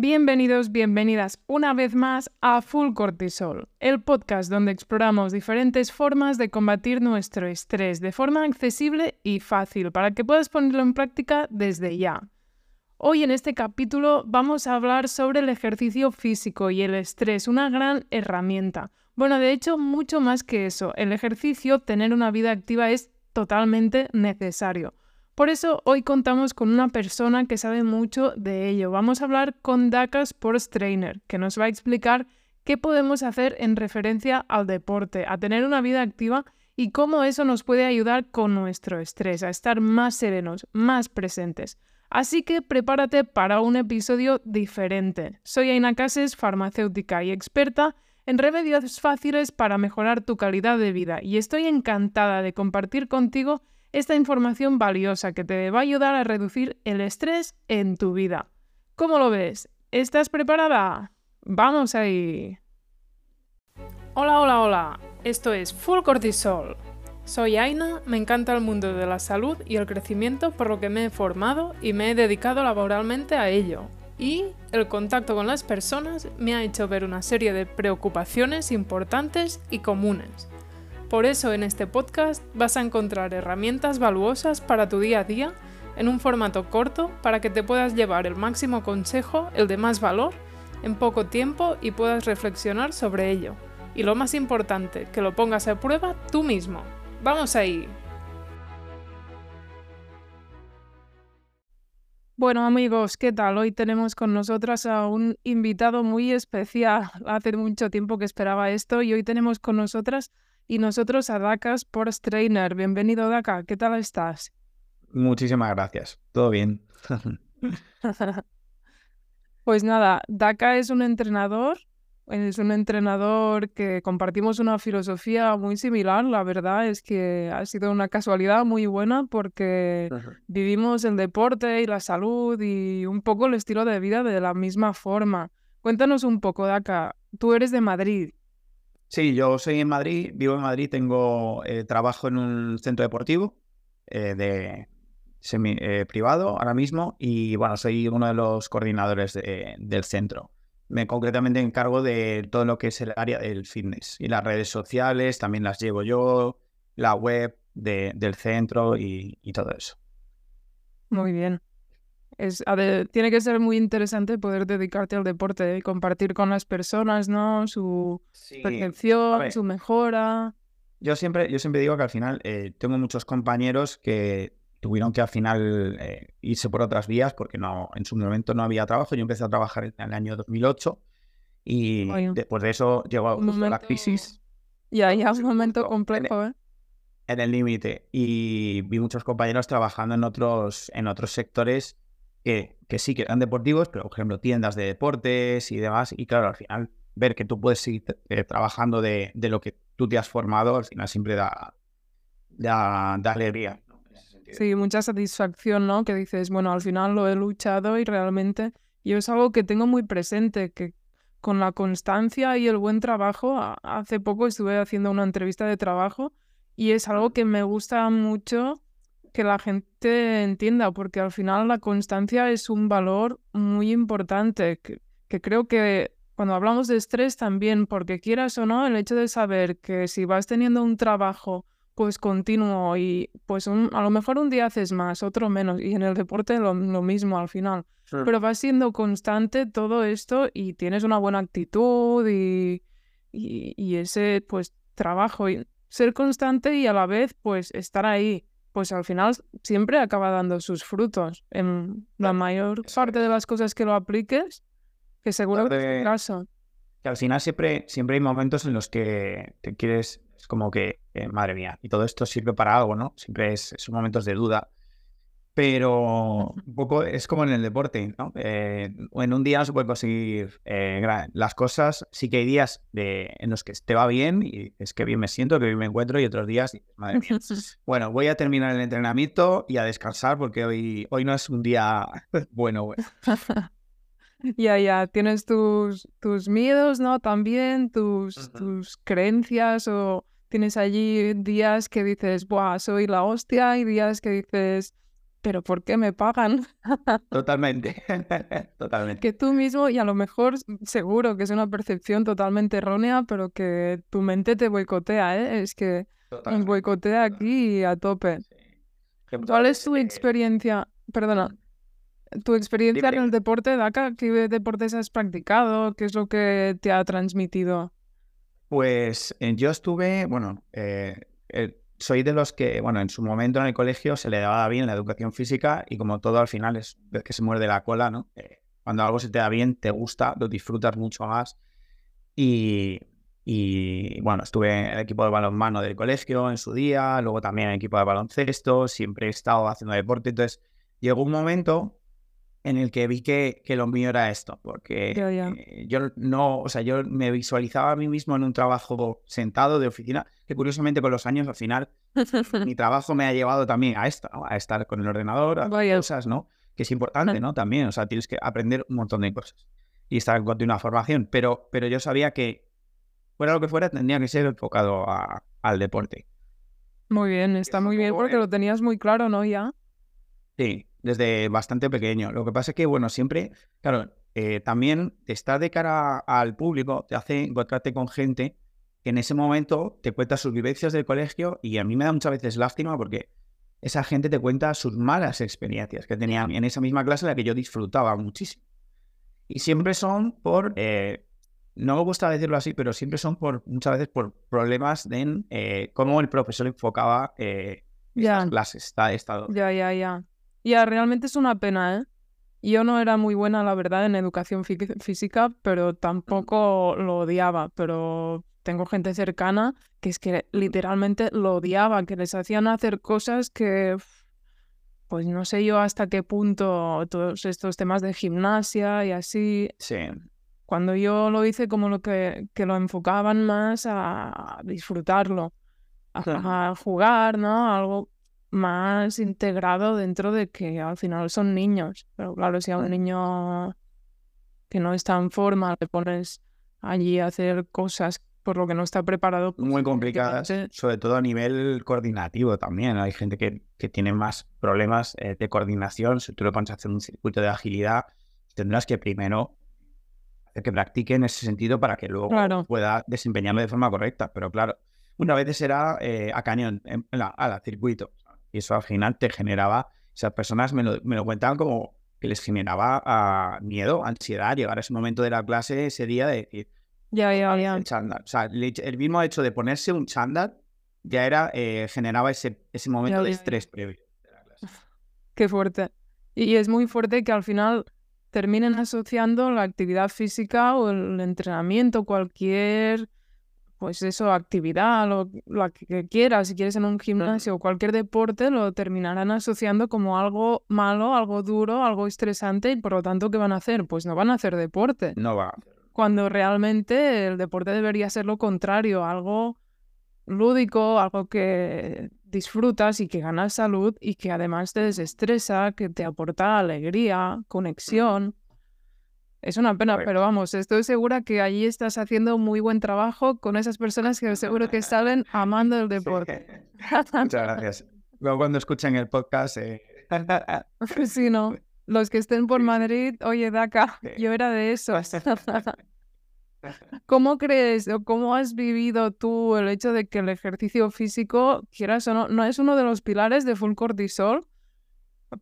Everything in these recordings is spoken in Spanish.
Bienvenidos, bienvenidas una vez más a Full Cortisol, el podcast donde exploramos diferentes formas de combatir nuestro estrés de forma accesible y fácil para que puedas ponerlo en práctica desde ya. Hoy en este capítulo vamos a hablar sobre el ejercicio físico y el estrés, una gran herramienta. Bueno, de hecho, mucho más que eso, el ejercicio, tener una vida activa es totalmente necesario. Por eso hoy contamos con una persona que sabe mucho de ello. Vamos a hablar con Daka Sports Trainer, que nos va a explicar qué podemos hacer en referencia al deporte, a tener una vida activa y cómo eso nos puede ayudar con nuestro estrés, a estar más serenos, más presentes. Así que prepárate para un episodio diferente. Soy Aina Cases, farmacéutica y experta en remedios fáciles para mejorar tu calidad de vida y estoy encantada de compartir contigo esta información valiosa que te va a ayudar a reducir el estrés en tu vida. ¿Cómo lo ves? ¿Estás preparada? Vamos ahí. Hola, hola, hola. Esto es Full Cortisol. Soy Aina, me encanta el mundo de la salud y el crecimiento por lo que me he formado y me he dedicado laboralmente a ello. Y el contacto con las personas me ha hecho ver una serie de preocupaciones importantes y comunes por eso en este podcast vas a encontrar herramientas valuosas para tu día a día en un formato corto para que te puedas llevar el máximo consejo, el de más valor, en poco tiempo y puedas reflexionar sobre ello. Y lo más importante, que lo pongas a prueba tú mismo. ¡Vamos ahí! Bueno amigos, ¿qué tal? Hoy tenemos con nosotras a un invitado muy especial. Hace mucho tiempo que esperaba esto y hoy tenemos con nosotras y nosotros a Daka Sports Trainer. Bienvenido, Daka. ¿Qué tal estás? Muchísimas gracias. Todo bien. pues nada, Daka es un entrenador. Es un entrenador que compartimos una filosofía muy similar. La verdad es que ha sido una casualidad muy buena porque vivimos el deporte y la salud y un poco el estilo de vida de la misma forma. Cuéntanos un poco, Daka. Tú eres de Madrid. Sí, yo soy en Madrid, vivo en Madrid, tengo eh, trabajo en un centro deportivo eh, de semi eh, privado ahora mismo y bueno, soy uno de los coordinadores del centro. Me concretamente encargo de todo lo que es el área del fitness y las redes sociales, también las llevo yo, la web del centro y todo eso. Muy bien tiene que ser muy interesante poder dedicarte al deporte y compartir con las personas, ¿no? Su percepción, su mejora. Yo siempre, yo siempre digo que al final eh, tengo muchos compañeros que tuvieron que al final eh, irse por otras vías porque no, en su momento no había trabajo. Yo empecé a trabajar en el año 2008 y después de eso llegó la crisis. Ya, ya, un momento complejo, ¿eh? En el límite. Y vi muchos compañeros trabajando en otros, en otros sectores que, sí que eran deportivos, pero por ejemplo tiendas de deportes y demás. Y claro, al final ver que tú puedes seguir eh, trabajando de, lo que tú te has formado, al final siempre da, da, alegría. Sí, mucha satisfacción, ¿no? Que dices, bueno, al final lo he luchado y realmente yo es algo que tengo muy presente, que con la constancia y el buen trabajo, hace poco estuve haciendo una entrevista de trabajo y es algo que me gusta mucho que la gente entienda, porque al final la constancia es un valor muy importante, que, creo que cuando hablamos de estrés también, porque quieras o no, el hecho de saber que si vas teniendo un trabajo pues continuo y pues a lo mejor un día haces más, otro menos, y en el deporte lo, mismo al final, pero vas siendo constante todo esto y tienes una buena actitud y, y, y ese pues trabajo y ser constante y a la vez pues estar ahí pues al final siempre acaba dando sus frutos. En la mayor parte de las cosas que lo apliques, que seguro que es el caso. Que al final siempre, siempre hay momentos en los que te quieres, es como que, eh, madre mía, y todo esto sirve para algo, ¿no? Siempre es, son momentos de duda pero un poco es como en el deporte, ¿no? Eh, en un día no se puede conseguir eh, las cosas, sí que hay días de, en los que te va bien y es que bien me siento, que bien me encuentro y otros días, madre mía. Bueno, voy a terminar el entrenamiento y a descansar porque hoy, hoy no es un día bueno. Ya, ya, tienes tus, tus miedos, ¿no? También tus, tus creencias o tienes allí días que dices, Buah, soy la hostia y días que dices pero ¿por qué me pagan? Totalmente, totalmente. Que tú mismo, y a lo mejor seguro que es una percepción totalmente errónea, pero que tu mente te boicotea, ¿eh? Es que nos boicotea aquí a tope. ¿Cuál es tu experiencia? Perdona, tu experiencia en el deporte, Daka, ¿qué deportes has practicado? ¿Qué es lo que te ha transmitido? Pues eh, yo estuve, bueno, eh, eh, soy de los que, bueno, en su momento en el colegio se le daba bien la educación física y como todo al final es que se muerde la cola, ¿no? cuando algo se te da bien, te gusta, lo disfrutas mucho más. Y, y bueno, estuve en el equipo de balonmano del colegio en su día, luego también en el equipo de baloncesto, siempre he estado haciendo deporte. Entonces, llegó un momento en el que vi que, que lo mío era esto, porque eh, yo no, o sea, yo me visualizaba a mí mismo en un trabajo sentado de oficina, que curiosamente con los años al final mi trabajo me ha llevado también a esto, a estar con el ordenador, a cosas, ¿no? Que es importante, ¿no? También, o sea, tienes que aprender un montón de cosas y estar en continua formación, pero, pero yo sabía que fuera lo que fuera, tendría que ser enfocado al deporte. Muy bien, está muy bien porque lo tenías muy claro, ¿no? Ya. Sí, desde bastante pequeño. Lo que pasa es que, bueno, siempre, claro, eh, también estar de cara al público te hace encontrarte con gente que en ese momento te cuenta sus vivencias del colegio y a mí me da muchas veces lástima porque esa gente te cuenta sus malas experiencias que tenían en esa misma clase en la que yo disfrutaba muchísimo. Y siempre son por, eh, no me gusta decirlo así, pero siempre son por, muchas veces por problemas de eh, cómo el profesor enfocaba eh, clases. Está, estado. Ya, ya, ya. Ya, realmente es una pena, ¿eh? Yo no era muy buena, la verdad, en educación física, pero tampoco lo odiaba. Pero tengo gente cercana que es que literalmente lo odiaba, que les hacían hacer cosas que, pues no sé yo hasta qué punto todos estos temas de gimnasia y así. Sí. Cuando yo lo hice como lo que, que lo enfocaban más a disfrutarlo, a, a jugar, ¿no? Algo más integrado dentro de que al final son niños. Pero claro, si a un niño que no está en forma le pones allí a hacer cosas por lo que no está preparado. Pues, Muy complicadas, sobre todo a nivel coordinativo también. Hay gente que, que tiene más problemas eh, de coordinación. Si tú le pones a hacer un circuito de agilidad, tendrás que primero hacer que practique en ese sentido para que luego pueda desempeñarlo de forma correcta. Pero claro, una vez será eh, a cañón, en la, a la circuito. Y eso al final te generaba, esas personas me lo, me lo cuentaban como que les generaba ah, miedo, ansiedad, llegar a ese momento de la clase, ese día de decir, ya, ya, ya. O sea, el, mismo hecho de ponerse un chándal ya era, eh, generaba ese, ese momento de estrés previo de la clase. Qué fuerte. Y es muy fuerte que al final terminen asociando la actividad física o el entrenamiento, cualquier pues eso, actividad, lo, lo, que quieras, si quieres en un gimnasio o cualquier deporte, lo terminarán asociando como algo malo, algo duro, algo estresante y por lo tanto, ¿qué van a hacer? Pues no van a hacer deporte. No va. Cuando realmente el deporte debería ser lo contrario, algo lúdico, algo que disfrutas y que ganas salud y que además te desestresa, que te aporta alegría, conexión. Es una pena, pero vamos, estoy segura que allí estás haciendo muy buen trabajo con esas personas que seguro que salen amando el deporte. Muchas gracias. Luego cuando escuchen el podcast... Eh... sí, no. Los que estén por Madrid, oye, Daca, yo era de esos. ¿Cómo crees o cómo has vivido tú el hecho de que el ejercicio físico, quieras o no, no es uno de los pilares de full cortisol?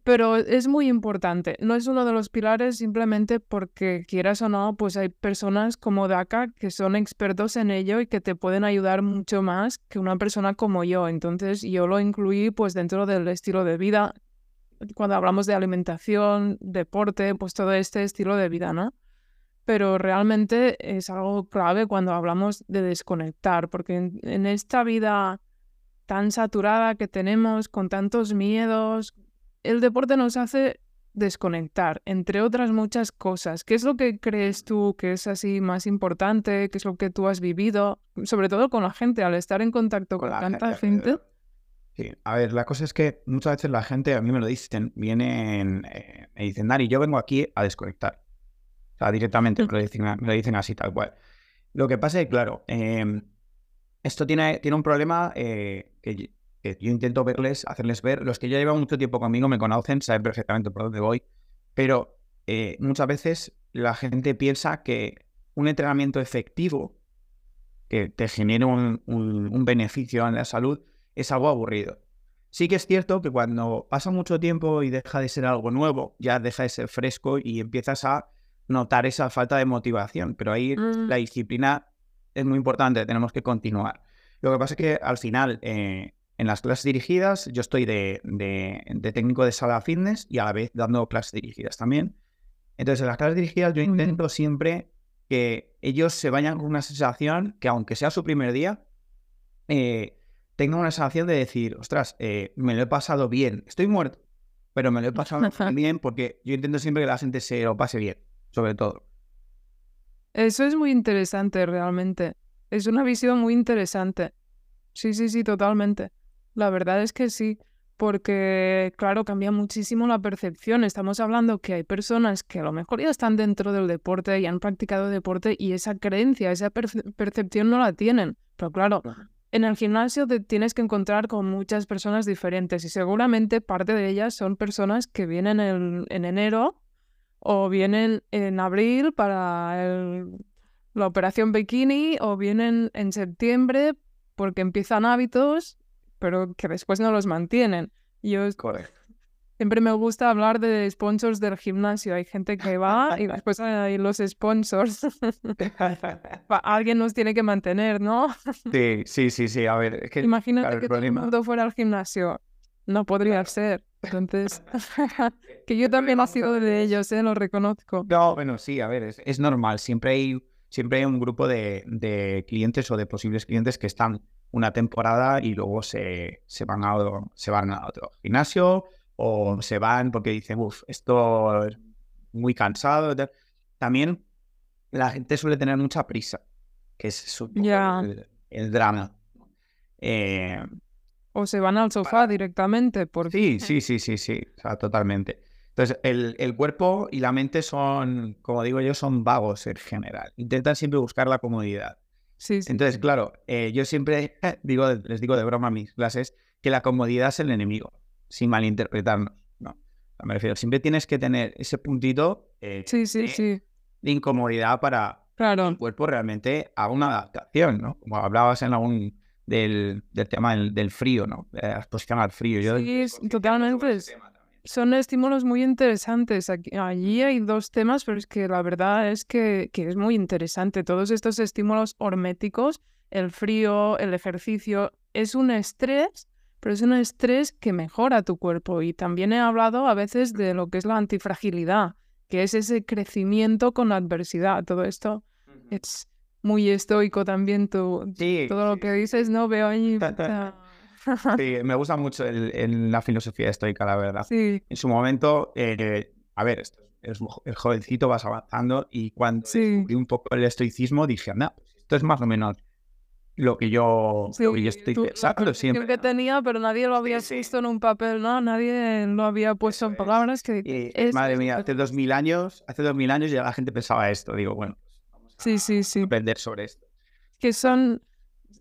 Pero es muy importante. No es uno de los pilares simplemente porque quieras o no, pues hay personas como DACA que son expertos en ello y que te pueden ayudar mucho más que una persona como yo. Entonces yo lo incluí pues dentro del estilo de vida. Cuando hablamos de alimentación, deporte, pues todo este estilo de vida, ¿no? Pero realmente es algo clave cuando hablamos de desconectar, porque en esta vida tan saturada que tenemos, con tantos miedos, el deporte nos hace desconectar, entre otras muchas cosas. ¿Qué es lo que crees tú que es así más importante? ¿Qué es lo que tú has vivido? Sobre todo con la gente, al estar en contacto con, tanta gente. Sí, a ver, la cosa es que muchas veces la gente, a mí me lo dicen, vienen, eh, me dicen, Dani, yo vengo aquí a desconectar. O sea, directamente me, lo dicen, me lo dicen así, tal cual. Lo que pasa es que, claro, em, esto tiene, tiene un problema eh, que que yo intento verles, hacerles ver, los que ya llevan mucho tiempo conmigo me conocen, saben perfectamente por dónde voy, pero eh, muchas veces la gente piensa que un entrenamiento efectivo que te genere un, un beneficio en la salud es algo aburrido. Sí que es cierto que cuando pasa mucho tiempo y deja de ser algo nuevo, ya deja de ser fresco y empiezas a notar esa falta de motivación, pero ahí Mm. la disciplina es muy importante, tenemos que continuar. Lo que pasa es que al final, eh, en las clases dirigidas, yo estoy de, de- de técnico de sala fitness y a la vez dando clases dirigidas también. Entonces, en las clases dirigidas yo intento siempre que ellos se vayan con una sensación que aunque sea su primer día, eh, tengan una sensación de decir, ostras, eh, me lo he pasado bien, estoy muerto, pero me lo he pasado bien porque yo intento siempre que la gente se lo pase bien, sobre todo. Eso es muy interesante realmente. Es una visión muy interesante. Sí, sí, sí, totalmente. La verdad es que sí, porque claro, cambia muchísimo la percepción. Estamos hablando que hay personas que a lo mejor ya están dentro del deporte y han practicado deporte y esa creencia, esa perce- percepción no la tienen. Pero claro, en el gimnasio te tienes que encontrar con muchas personas diferentes y seguramente parte de ellas son personas que vienen en, en enero o vienen en abril para el- la operación bikini o vienen en septiembre porque empiezan hábitos pero que después no los mantienen. Yo Correcto. siempre me gusta hablar de sponsors del gimnasio. Hay gente que va y después hay los sponsors. Alguien nos tiene que mantener, ¿no? Sí, sí, sí, sí. A ver, es que Imagínate que todo el problema- mundo fuera al gimnasio. No podría ser. Entonces, que yo también he sido de ellos, ¿eh? Lo reconozco. No, bueno, sí, a ver, es, es normal. Siempre hay, siempre hay un grupo de, de clientes o de posibles clientes que están una temporada y luego se, se, van, a, otro- se van a otro gimnasio o se van porque dicen, uff, esto es muy cansado. y tal". También la gente suele tener mucha prisa, que es el, el drama. Eh, O se van al sofá Para- directamente. Porque... Sí, sí, sí, sí, sí, o sea, totalmente. Entonces, el, el cuerpo y la mente son, como digo yo, son vagos en general. Intentan siempre buscar la comodidad. Sí, sí, Entonces, sí. claro, eh, yo siempre digo, les digo de broma a mis clases que la comodidad es el enemigo, sin malinterpretarnos. No, me refiero, siempre tienes que tener ese puntito eh, de, incomodidad para que el cuerpo realmente haga una adaptación, ¿no? Como hablabas en algún del, del tema del, del frío, ¿no? La exposición al frío. Yo Sí, totalmente Son estímulos muy interesantes. Aquí, allí hay dos temas, pero es que la verdad es que, que es muy interesante. Todos estos estímulos horméticos, el frío, el ejercicio, es un estrés, pero es un estrés que mejora tu cuerpo. Y también he hablado a veces de lo que es la antifragilidad, que es ese crecimiento con la adversidad. Todo esto es muy estoico también. Tu, Sí, todo lo que dices, ¿no? Veo ahí... Sí, me gusta mucho el- el- la filosofía estoica, la verdad. sí, En su momento, eh, a ver, esto es el jovencito, vas avanzando y cuando Sí. descubrí un poco el estoicismo dije, anda, pues esto es más o menos lo que yo, lo que yo Sí, estoy tú- pensando siempre. que ¿no? tenía, pero nadie lo había Sí, sí. puesto en un papel, ¿no? Nadie lo había puesto en palabras que... Es- madre mía, hace dos mil años, hace dos mil años ya la gente pensaba esto. Digo, bueno, pues vamos a Sí, sí, sí. aprender sobre esto. Que son,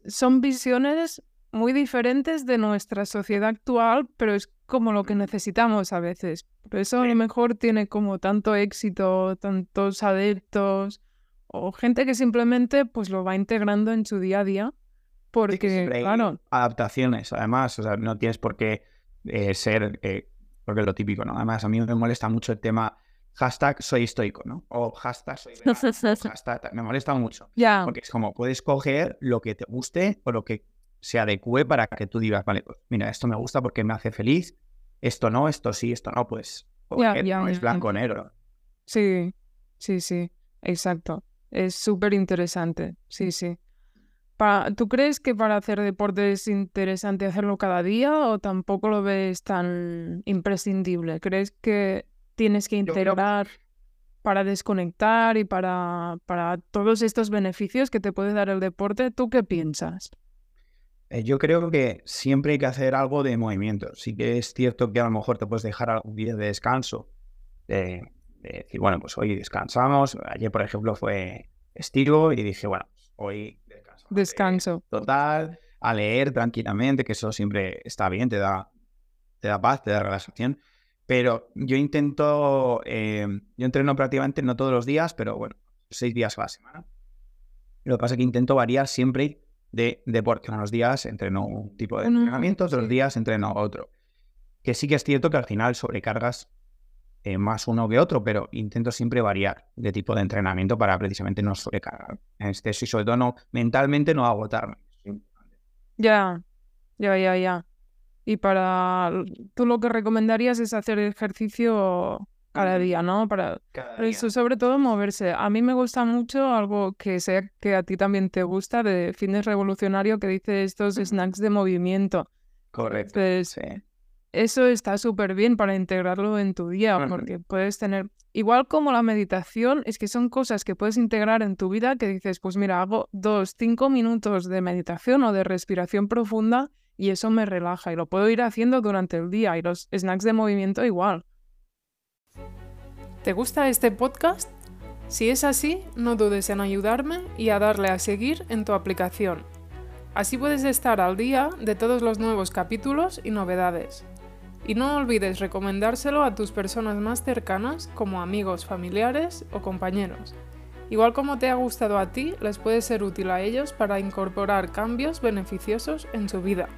son visiones muy diferentes de nuestra sociedad actual, pero es como lo que necesitamos a veces. Por eso a lo mejor tiene como tanto éxito, tantos adeptos, o gente que simplemente pues lo va integrando en su día a día, porque, claro, adaptaciones, además, o sea, no tienes por qué eh, ser, eh, porque es lo típico, ¿no? Además, a mí me molesta mucho el tema hashtag soy estoico, ¿no? O hashtag soy vegano, hashtag, me molesta mucho, ya, porque es como puedes coger lo que te guste o lo que se adecue para que tú digas, vale, pues mira, esto me gusta porque me hace feliz, esto no, esto sí, esto no, pues, ya, no es blanco o negro. Sí, sí, sí, exacto. Es súper interesante, sí, sí. Pa- ¿Tú crees que para hacer deporte es interesante hacerlo cada día o tampoco lo ves tan imprescindible? ¿Crees que tienes que integrar para desconectar y para, para todos estos beneficios que te puede dar el deporte? ¿Tú qué piensas? Eh, Yo creo que siempre hay que hacer algo de movimiento. Sí que es cierto que a lo mejor te puedes dejar algún día de descanso. De, de decir, bueno, pues hoy descansamos. Ayer, por ejemplo, fue estiro y dije, bueno, pues hoy descansamos. de Descanso. Total. a leer tranquilamente, que eso siempre está bien, te da, te da paz, te da relajación. Pero yo intento, eh, yo entreno prácticamente no todos los días, pero bueno, seis días a la semana. Lo que pasa es que intento variar siempre de deporte. Unos días entreno un tipo de entrenamiento, otros días entreno otro. Que sí que es cierto que al final sobrecargas eh, más uno que otro, pero intento siempre variar de tipo de entrenamiento para precisamente no sobrecargar en este y sobre todo no, mentalmente no agotarme. Ya, ya, ya, ya. Y para tú lo que recomendarías es hacer ejercicio cada día, ¿no? Para eso, sobre todo moverse. A mí me gusta mucho algo que sé que a ti también te gusta de fitness revolucionario que dice estos snacks de movimiento. Correcto. Pues, Eso está súper bien para integrarlo en tu día, porque puedes tener, igual como la meditación, es que son cosas que puedes integrar en tu vida que dices, pues mira, hago dos, cinco minutos de meditación o de respiración profunda y eso me relaja y lo puedo ir haciendo durante el día y los snacks de movimiento igual. ¿Te gusta este podcast? Si es así, no dudes en ayudarme y a darle a seguir en tu aplicación. Así puedes estar al día de todos los nuevos capítulos y novedades. Y no olvides recomendárselo a tus personas más cercanas como amigos, familiares o compañeros. Igual como te ha gustado a ti, les puede ser útil a ellos para incorporar cambios beneficiosos en su vida.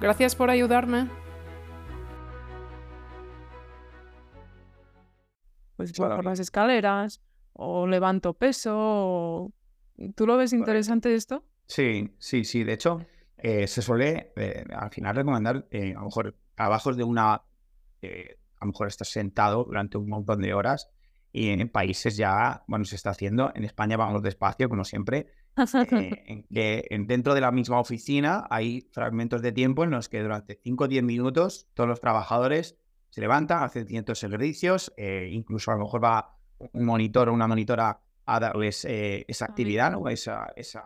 Gracias por ayudarme. Pues por las escaleras, o levanto peso, ¿Tú lo ves interesante esto? Sí, sí, sí. De hecho, eh, se suele eh, al final recomendar, eh, a lo mejor, abajo de una, a lo mejor estás sentado durante un montón de horas y en países ya, bueno, se está haciendo. En España vamos despacio, como siempre. en que dentro de la misma oficina hay fragmentos de tiempo en los que durante 5 o 10 minutos todos los trabajadores se levanta, hace ciertos ejercicios, eh, incluso a lo mejor va un monitor o una monitora a darles eh, esa actividad o esa, esa,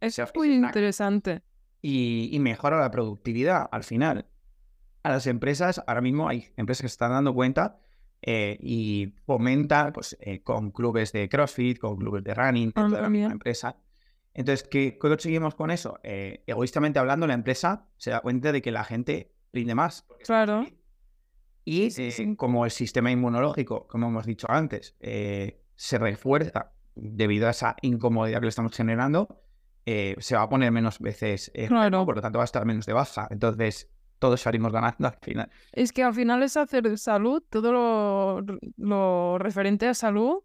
es muy interesante. Y, mejora la productividad al final. A las empresas, ahora mismo hay empresas que se están dando cuenta eh, y fomenta pues, con clubes de CrossFit, con clubes de running, ah, de la empresa. Entonces, ¿qué conseguimos con eso? egoístamente hablando, la empresa se da cuenta de que la gente rinde más. Claro. Y como el sistema inmunológico, como hemos dicho antes, eh, se refuerza debido a esa incomodidad que le estamos generando, eh, se va a poner menos veces, claro. por lo tanto va a estar menos de baja. Entonces, todos salimos ganando al final. Es que al final es hacer salud, todo lo, lo referente a salud,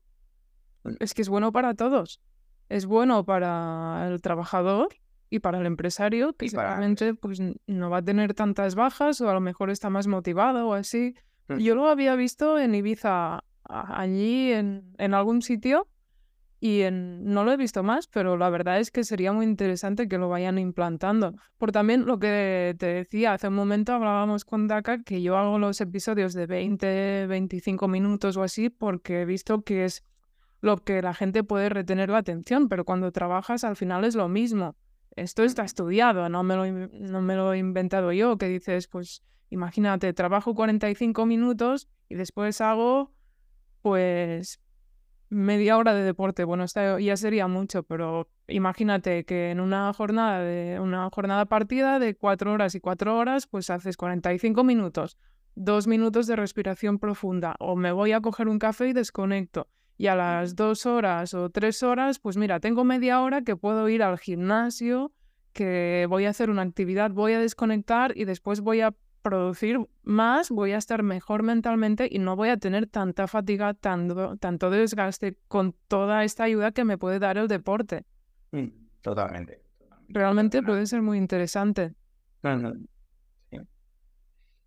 es que es bueno para todos. Es bueno para el trabajador y para el empresario, que seguramente pues, no va a tener tantas bajas o a lo mejor está más motivado o así. Mm. Yo lo había visto en Ibiza, allí en, en algún sitio, y en, no lo he visto más, pero la verdad es que sería muy interesante que lo vayan implantando. Por también lo que te decía, hace un momento hablábamos con Daka que yo hago los episodios de 20, 25 minutos o así porque he visto que es lo que la gente puede retener la atención, pero cuando trabajas al final es lo mismo esto está estudiado, no me, lo, he inventado yo, que dices, pues imagínate, trabajo 45 minutos y después hago pues media hora de deporte. Bueno, esto ya sería mucho, pero imagínate que en una jornada de una jornada partida de cuatro horas y cuatro horas, pues haces 45 minutos, dos minutos de respiración profunda, o me voy a coger un café y desconecto y a las dos horas o tres horas, pues mira, tengo media hora que puedo ir al gimnasio, que voy a hacer una actividad, voy a desconectar y después voy a producir más, voy a estar mejor mentalmente y no voy a tener tanta fatiga, tanto, tanto desgaste con toda esta ayuda que me puede dar el deporte. Mm, totalmente. Realmente puede ser muy interesante.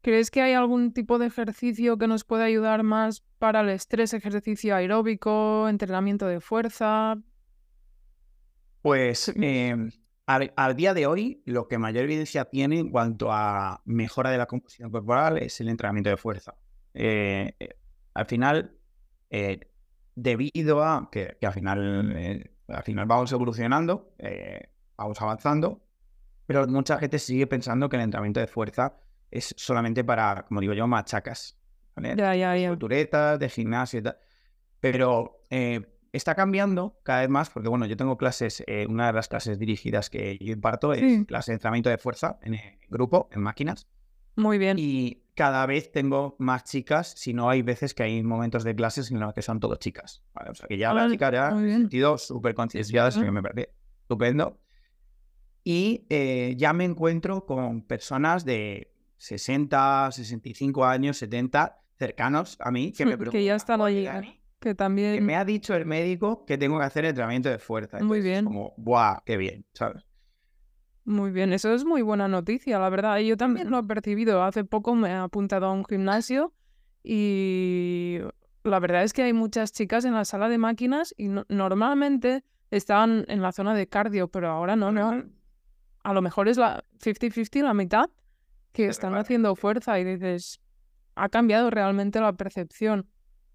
¿Crees que hay algún tipo de ejercicio que nos pueda ayudar más para el estrés, ejercicio aeróbico, entrenamiento de fuerza? Pues em, al, día de hoy, lo que mayor evidencia tiene en cuanto a mejora de la composición corporal es el entrenamiento de fuerza. Eh, eh, al final, eh, debido a que, al, final, al final vamos evolucionando, vamos avanzando, pero mucha gente sigue pensando que el entrenamiento de fuerza es solamente para, como digo yo, machacas. ¿vale? Ya, ya, ya. Culturetas, de gimnasio y tal. Pero eh, está cambiando cada vez más porque, bueno, yo tengo clases, eh, una de las clases dirigidas que yo imparto es Sí. clase de entrenamiento de fuerza en eh, grupo, en máquinas. Muy bien. Y cada vez tengo más chicas, si no hay veces que hay momentos de clases en los que son todo chicas. ¿vale? O sea, que ya las Vale, chicas ya bien. sentido súper concienciadas, sí. que me parece estupendo. Y eh, ya me encuentro con personas de 60, 65 años, 70, cercanos a mí, que me Que ya están "Oye, allí, Que que también... me ha dicho el médico que tengo que hacer entrenamiento de fuerza. Muy Entonces, bien. Como, ¡buah! ¡Qué bien! ¿Sabes? Muy bien, eso es muy buena noticia, la verdad. Yo también lo he percibido. Hace poco me he apuntado a un gimnasio y la verdad es que hay muchas chicas en la sala de máquinas y no- normalmente estaban en la zona de cardio, pero ahora no, no. A lo mejor es la 50-50, la mitad, que están haciendo fuerza y dices, ha cambiado realmente la percepción.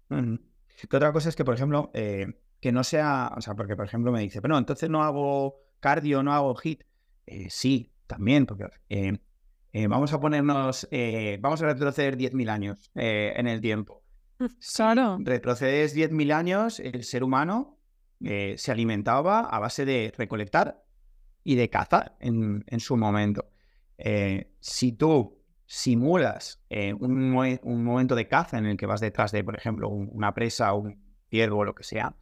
Que otra cosa es que, por ejemplo, eh, que no sea, o sea, porque por ejemplo me dice, pero no, entonces no hago cardio, no hago hit. Eh, sí, también, porque eh, eh, vamos a ponernos, eh, vamos a retroceder 10.000 años en el tiempo. Si Claro, retrocedes 10.000 años, el ser humano se alimentaba a base de recolectar y de cazar en, en su momento. Eh, si tú simulas eh, un, momento de caza en el que vas detrás de, por ejemplo, un- una presa o un ciervo o lo que sea,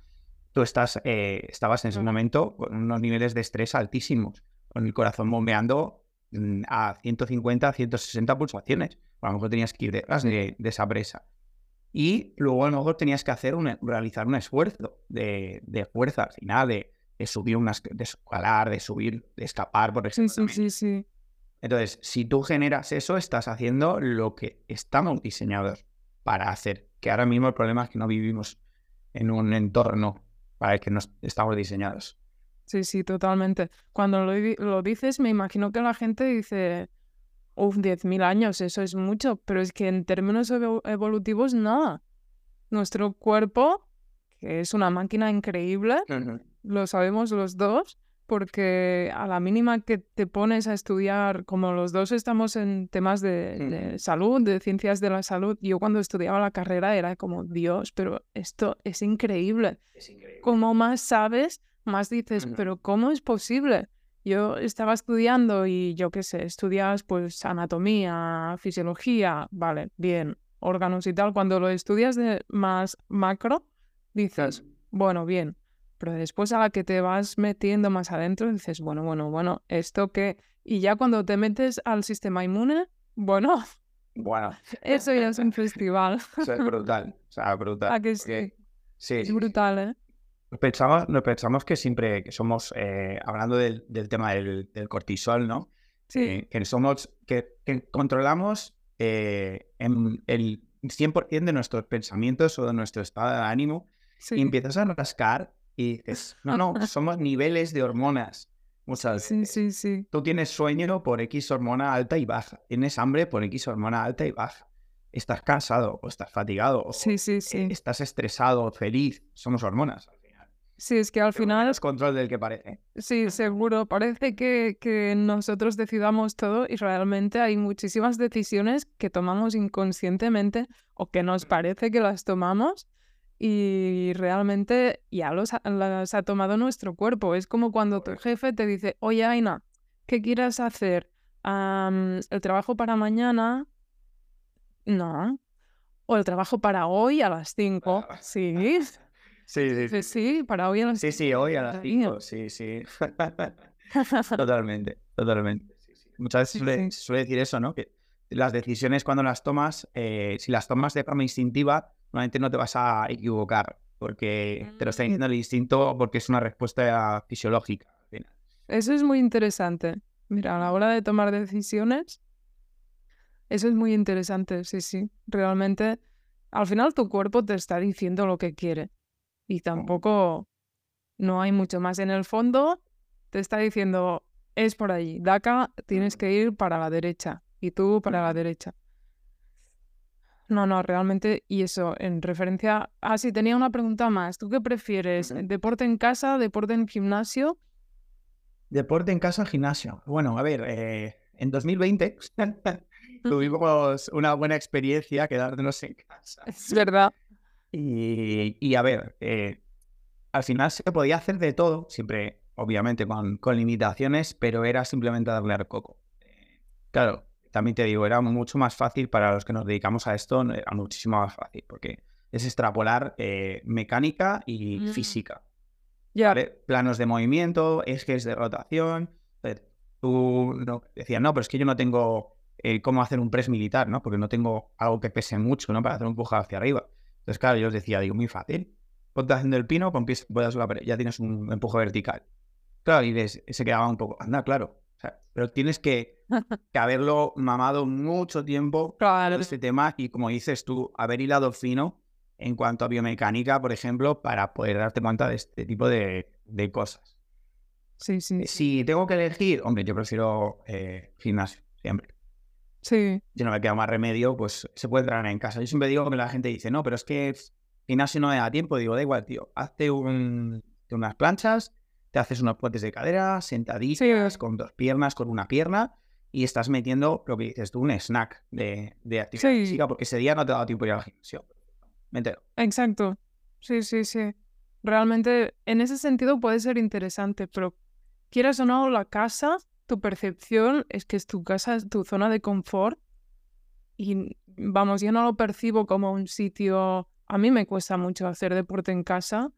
tú estás, eh, estabas en ese momento con unos niveles de estrés altísimos, con el corazón bombeando mm, a 150, 160 pulsaciones. A lo mejor tenías que ir detrás de, de esa presa. Y luego a lo mejor tenías que hacer un, realizar un esfuerzo de, de fuerza al final, de, de subir unas, de escalar, de subir, de escapar, por ejemplo. sí, sí, sí. Entonces, si tú generas eso, estás haciendo lo que estamos diseñados para hacer. Que ahora mismo el problema es que no vivimos en un entorno para el que nos estamos diseñados. Sí, sí, totalmente. Cuando lo, lo dices, me imagino que la gente dice, uff, 10.000 años, eso es mucho, pero es que en términos evo- evolutivos, nada. Nuestro cuerpo, que es una máquina increíble, lo sabemos los dos, porque a la mínima que te pones a estudiar, como los dos estamos en temas de, salud, de ciencias de la salud, yo cuando estudiaba la carrera era como, Dios, pero esto es increíble Es increíble. como más sabes, más dices, pero ¿cómo es posible? Yo estaba estudiando y yo qué sé, estudias pues anatomía, fisiología, vale, bien, órganos y tal. Cuando lo estudias de más macro, dices, bueno, bien, pero después a la que te vas metiendo más adentro, dices, bueno, bueno, bueno, ¿esto qué? Y ya cuando te metes al sistema inmune, bueno, Bueno, eso ya es un festival. eso es brutal. O sea, brutal. ¿A que porque- sí? Es sí, sí. brutal, ¿eh? Nos Pensamos, nos pensamos que siempre que somos, eh, hablando del, del tema del, del cortisol, ¿no? Sí, Eh, que somos, que, que controlamos eh, en el 100% de nuestros pensamientos o de nuestro estado de ánimo sí. y empiezas a rascar y dices, no, no, somos niveles de hormonas muchas Sí, veces. sí, sí. Tú tienes sueño por X hormona alta y baja, tienes hambre por X hormona alta y baja, estás cansado o estás fatigado o Sí, sí, eh, sí. estás estresado, feliz, somos hormonas al final. Sí, es que al Pero final, menos control del que parece. sí, seguro, parece que, que nosotros decidamos todo y realmente hay muchísimas decisiones que tomamos inconscientemente o que nos parece que las tomamos y realmente ya los ha- las ha tomado nuestro cuerpo. Es como cuando tu jefe te dice, oye, Aina, ¿qué quieres hacer? ¿el trabajo para mañana? No. O el trabajo para hoy a las 5. Ah. Sí. Sí, sí, sí, para hoy a las Sí, sí, hoy a las Madre mía. 5, sí, sí. Totalmente, totalmente. sí, sí. Muchas veces suele, sí. suele decir eso, ¿no? Que las decisiones cuando las tomas, eh, si las tomas de forma instintiva, normalmente no te vas a equivocar, porque te lo está Mm. diciendo el instinto porque es una respuesta fisiológica. al final. Eso es muy interesante. Mira, a la hora de tomar decisiones, eso es muy interesante, sí, sí. Realmente, al final tu cuerpo te está diciendo lo que quiere. Y tampoco no hay mucho más en el fondo. Te está diciendo, es por allí. Daca, tienes Ujú. que ir para la derecha. Y tú para la derecha. No, no, realmente, y eso, en referencia. Ah, sí, tenía una pregunta más. ¿Tú qué prefieres? ¿Deporte en casa, deporte en gimnasio? Deporte en casa, gimnasio. Bueno, a ver, eh, en 2020 tuvimos una buena experiencia quedándonos en casa. Es verdad. Y, y a ver, eh, al final se podía hacer de todo, siempre, obviamente, con, con limitaciones, pero era simplemente darle al coco. Claro, también te digo, era mucho más fácil para los que nos dedicamos a esto, era muchísimo más fácil, porque es extrapolar eh, mecánica y Mm. física. ¿vale? Planos de movimiento, ejes de rotación. eh, Tú no, decías, no, pero es que yo no tengo eh, cómo hacer un press militar, ¿no? Porque no tengo algo que pese mucho, ¿no? Para hacer un empujado hacia arriba. Entonces, claro, yo os decía, digo, muy fácil. Ponte haciendo el pino, con pies puedas la pared, ya tienes un empuje vertical. Claro, y se quedaba un poco, anda, claro. O sea, pero tienes que, que haberlo mamado mucho tiempo Claro. este tema y como dices tú, haber hilado fino en cuanto a biomecánica, por ejemplo, para poder darte cuenta de este tipo de, de cosas. Sí, sí. Eh, Si tengo que elegir, hombre, yo prefiero eh, gimnasio, siempre. Sí. Si no me queda más remedio, pues se puede entrenar en casa. Yo siempre digo que la gente dice, no, pero es que gimnasio no me da tiempo. Digo, da igual, tío, hazte un- unas planchas, te haces unos puentes de cadera, sentadillas, Sí. con dos piernas, con una pierna, y estás metiendo lo que dices tú, un snack de, de actividad Sí. física, porque ese día no te ha dado tiempo de ir al gimnasio. Me entero. Exacto. Sí, sí, sí. Realmente, en ese sentido puede ser interesante, pero quieras o no, la casa, tu percepción es que es tu casa, es tu zona de confort. Y vamos, yo no lo percibo como un sitio. A mí me cuesta mucho hacer deporte en casa.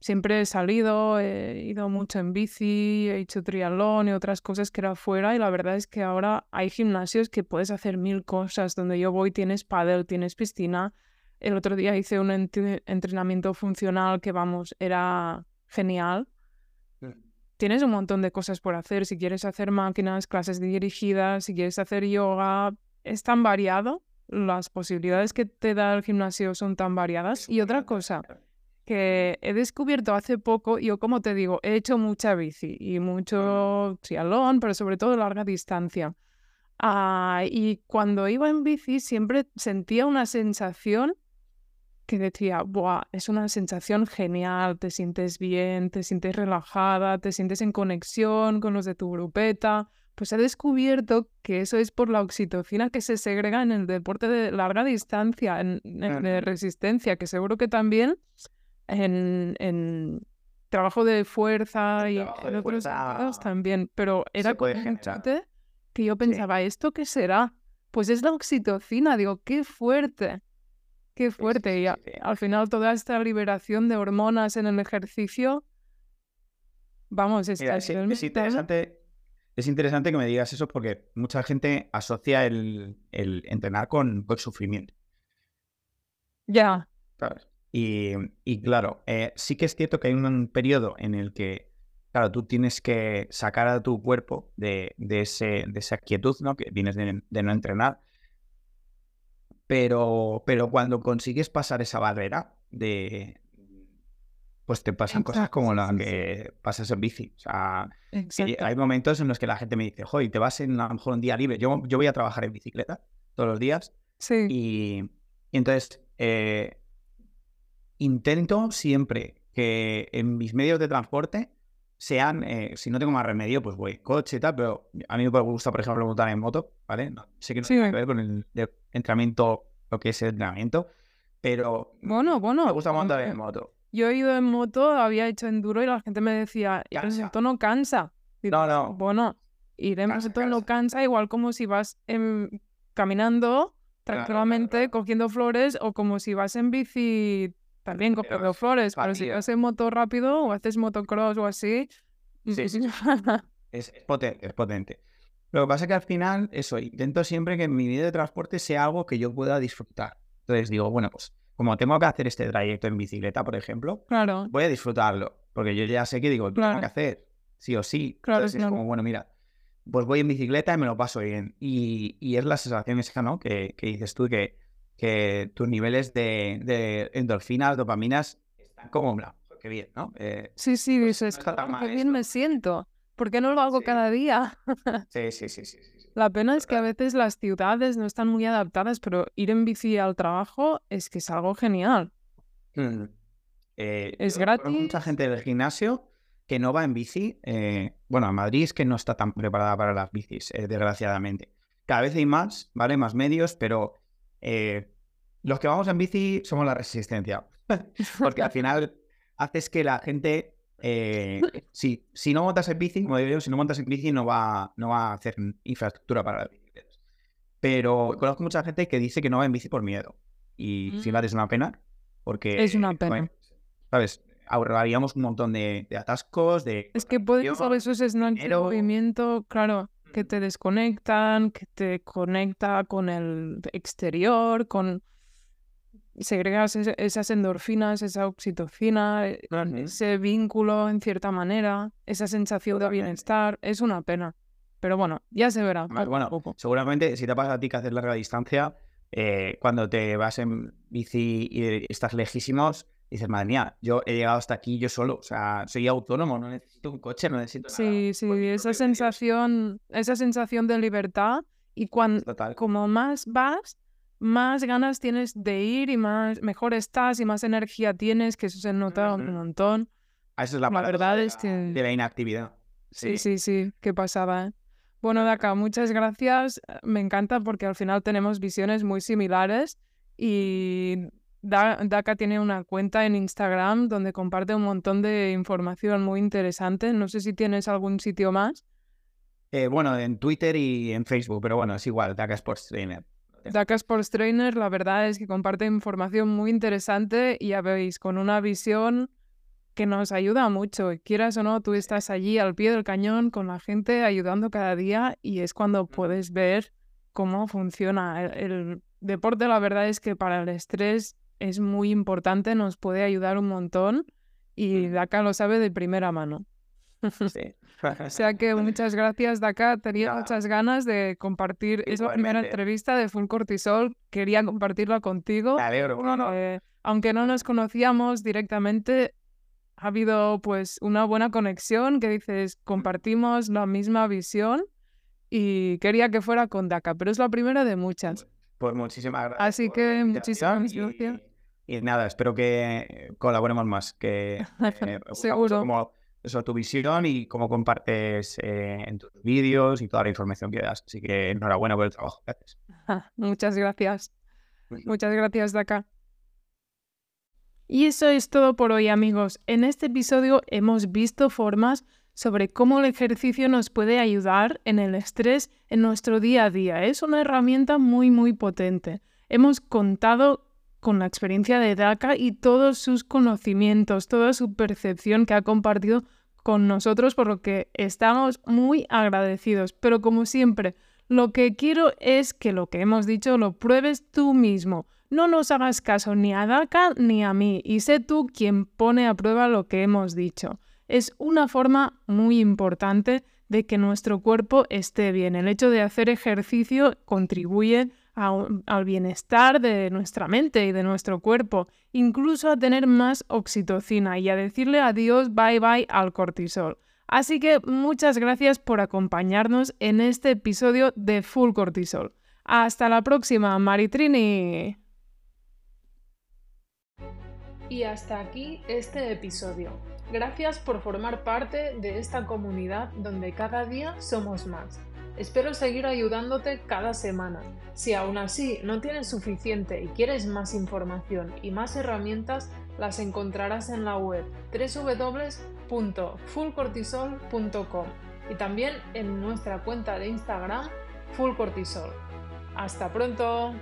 Siempre he salido, he ido mucho en bici, he hecho triatlón y otras cosas que era fuera y la verdad es que ahora hay gimnasios que puedes hacer mil cosas. Donde yo voy tienes pádel, tienes piscina. El otro día hice un ent- entrenamiento funcional que vamos, era genial. Tienes un montón de cosas por hacer. Si quieres hacer máquinas, clases dirigidas, si quieres hacer yoga, es tan variado. Las posibilidades que te da el gimnasio son tan variadas. Y otra cosa, que he descubierto hace poco, yo como te digo, he hecho mucha bici y mucho triatlón, pero sobre todo larga distancia. Ah, y cuando iba en bici siempre sentía una sensación que decía, Buah, es una sensación genial, te sientes bien, te sientes relajada, te sientes en conexión con los de tu grupeta. Pues he descubierto que eso es por la oxitocina que se segrega en el deporte de larga distancia, en, en de resistencia, que seguro que también en, en trabajo de fuerza y en otros fuerza sentidos también, pero era como que yo pensaba, ¿esto qué será? Pues es la oxitocina, digo, qué fuerte, qué sí, fuerte. sí, Y a- al final toda esta liberación de hormonas en el ejercicio, vamos, es, Mira, a es, es interesante, es interesante que me digas eso porque mucha gente asocia el, el entrenar con, con sufrimiento. Ya, ¿sabes? Y, y claro, eh, sí que es cierto que hay un, periodo en el que, claro, tú tienes que sacar a tu cuerpo de, de, ese, de esa quietud, ¿no? Que vienes de, de no entrenar. Pero, pero cuando consigues pasar esa barrera de... Pues te pasan cosas como la que pasas en bici. O sea, exacto. hay momentos en los que la gente me dice, joder, te vas en a lo mejor un día libre. Yo, yo voy a trabajar en bicicleta todos los días Sí, y, y entonces eh, intento siempre que en mis medios de transporte sean, eh, si no tengo más remedio, pues voy coche y tal, pero a mí me gusta, por ejemplo, montar en moto, ¿vale? No, sé que no Sí. tiene que ver con el entrenamiento, lo que es el entrenamiento, pero bueno, bueno. me gusta montar eh, en moto. Yo he ido en moto, había hecho enduro y la gente me decía, "¿Y el Cansa. moto no cansa. Digo, No, no. Bueno, ir en moto no cansa. igual como si vas en- caminando claro, tranquilamente, claro. cogiendo flores, o como si vas en bici también Pero cogiendo es flores. Pero si en moto rápido o haces motocross o así. Sí, sí, Es, es potente, es potente. Lo que pasa es que al final, eso, intento siempre que mi vida de transporte sea algo que yo pueda disfrutar. Entonces digo, bueno, pues como tengo que hacer este trayecto en bicicleta, por ejemplo, claro, voy a disfrutarlo, porque yo ya sé que digo, lo tengo Claro. que hacer, sí o sí. Claro, Entonces es claro. como, bueno, mira, pues voy en bicicleta y me lo paso bien. Y, y es la sensación esa, ¿no? Que, que dices tú, que, que tus niveles de, de endorfinas, dopaminas, están como, bla, qué bien, ¿no? Eh, sí, sí, pues dices, no está tan "Oh, mal qué bien esto". me siento. ¿Por qué no lo hago Sí. cada día? sí, sí, sí, sí. La pena es que a veces las ciudades no están muy adaptadas, pero ir en bici al trabajo es que es algo genial. Mm. Eh, Es yo gratis. mucha gente del gimnasio que no va en bici. eh, bueno, a Madrid es que no está tan preparada para las bicis, eh, desgraciadamente. Cada vez hay más, ¿vale? Más medios, pero eh, los que vamos en bici somos la resistencia. Porque al final, haces que la gente, eh, si, si no montas en bici, como digo yo, si no montas en bici no va, no va a hacer infraestructura para las bicicletas. Pero conozco mucha gente que dice que no va en bici por miedo. Y Mm. fíjate, es una pena, porque... Es una pena. ¿Sabes? Ahorraríamos un montón de, de atascos, de... Es que puedes haber esos snacks de movimiento, claro, que te desconectan, que te conecta con el exterior, con... Segregas esas endorfinas, esa oxitocina, e- ese vínculo en cierta manera, esa sensación de bienestar. Es una pena. Pero bueno, ya se verá. Poco bueno, poco. seguramente si te pasa a ti que haces larga distancia, eh, cuando te vas en bici y estás lejísimos, dices, madre mía, yo he llegado hasta aquí yo solo, o sea, soy autónomo, no necesito un coche, no necesito nada. Sí, sí, por mis esa propios medios". sensación, esa sensación de libertad y cuando, Total. como más vas, más ganas tienes de ir y más mejor estás y más energía tienes, que eso se nota un Ujú. montón. Ah, Esa es la, La verdad de es que- de la inactividad. Sí, sí, sí, qué pasaba. ¿eh? Bueno, Daka, muchas gracias. Me encanta porque al final tenemos visiones muy similares y Daka tiene una cuenta en Instagram donde comparte un montón de información muy interesante. No sé si tienes algún sitio más. Eh, bueno, en Twitter y en Facebook, pero bueno, es igual, Daka Sports Trainer. Daka Sports Trainer, la verdad es que comparte información muy interesante y ya veis, con una visión que nos ayuda mucho. Quieras o no, tú estás allí al pie del cañón con la gente ayudando cada día y es cuando puedes ver cómo funciona. El, el deporte, la verdad es que para el estrés es muy importante, nos puede ayudar un montón y Daka lo sabe de primera mano. Sí. O sea que muchas gracias, Daka. Tenía muchas ganas de compartir esa primera Igualmente. entrevista de Full Cortisol. Quería compartirla contigo. Me alegro. No, no. Eh, aunque no nos conocíamos directamente, ha habido pues una buena conexión que dices, compartimos la misma visión y quería que fuera con Daka, pero es la primera de muchas. Pues muchísimas gracias. Así que muchísimas gracias. Y, nada, espero que eh, colaboremos más, que eh, Seguro. como eso, tu visión y cómo compartes eh, en tus vídeos y toda la información que das. Así que enhorabuena por el trabajo que haces. Muchas gracias. Muchas gracias, Daka. Y eso es todo por hoy, amigos. En este episodio hemos visto formas sobre cómo el ejercicio nos puede ayudar en el estrés en nuestro día a día. Es una herramienta muy, muy potente. Hemos contado con la experiencia de Daka y todos sus conocimientos, toda su percepción que ha compartido con nosotros, por lo que estamos muy agradecidos. Pero como siempre, lo que quiero es que lo que hemos dicho lo pruebes tú mismo. No nos hagas caso ni a Daka ni a mí y sé tú quien pone a prueba lo que hemos dicho. Es una forma muy importante de que nuestro cuerpo esté bien. El hecho de hacer ejercicio contribuye al bienestar de nuestra mente y de nuestro cuerpo, incluso a tener más oxitocina y a decirle adiós bye bye al cortisol. Así que muchas gracias por acompañarnos en este episodio de Full Cortisol. Hasta la próxima, Maritrini. Y hasta aquí este episodio. Gracias por formar parte de esta comunidad donde cada día somos más. Espero seguir ayudándote cada semana. Si aún así no tienes suficiente y quieres más información y más herramientas, las encontrarás en la web www.fullcortisol.com y también en nuestra cuenta de Instagram fullcortisol. Hasta pronto.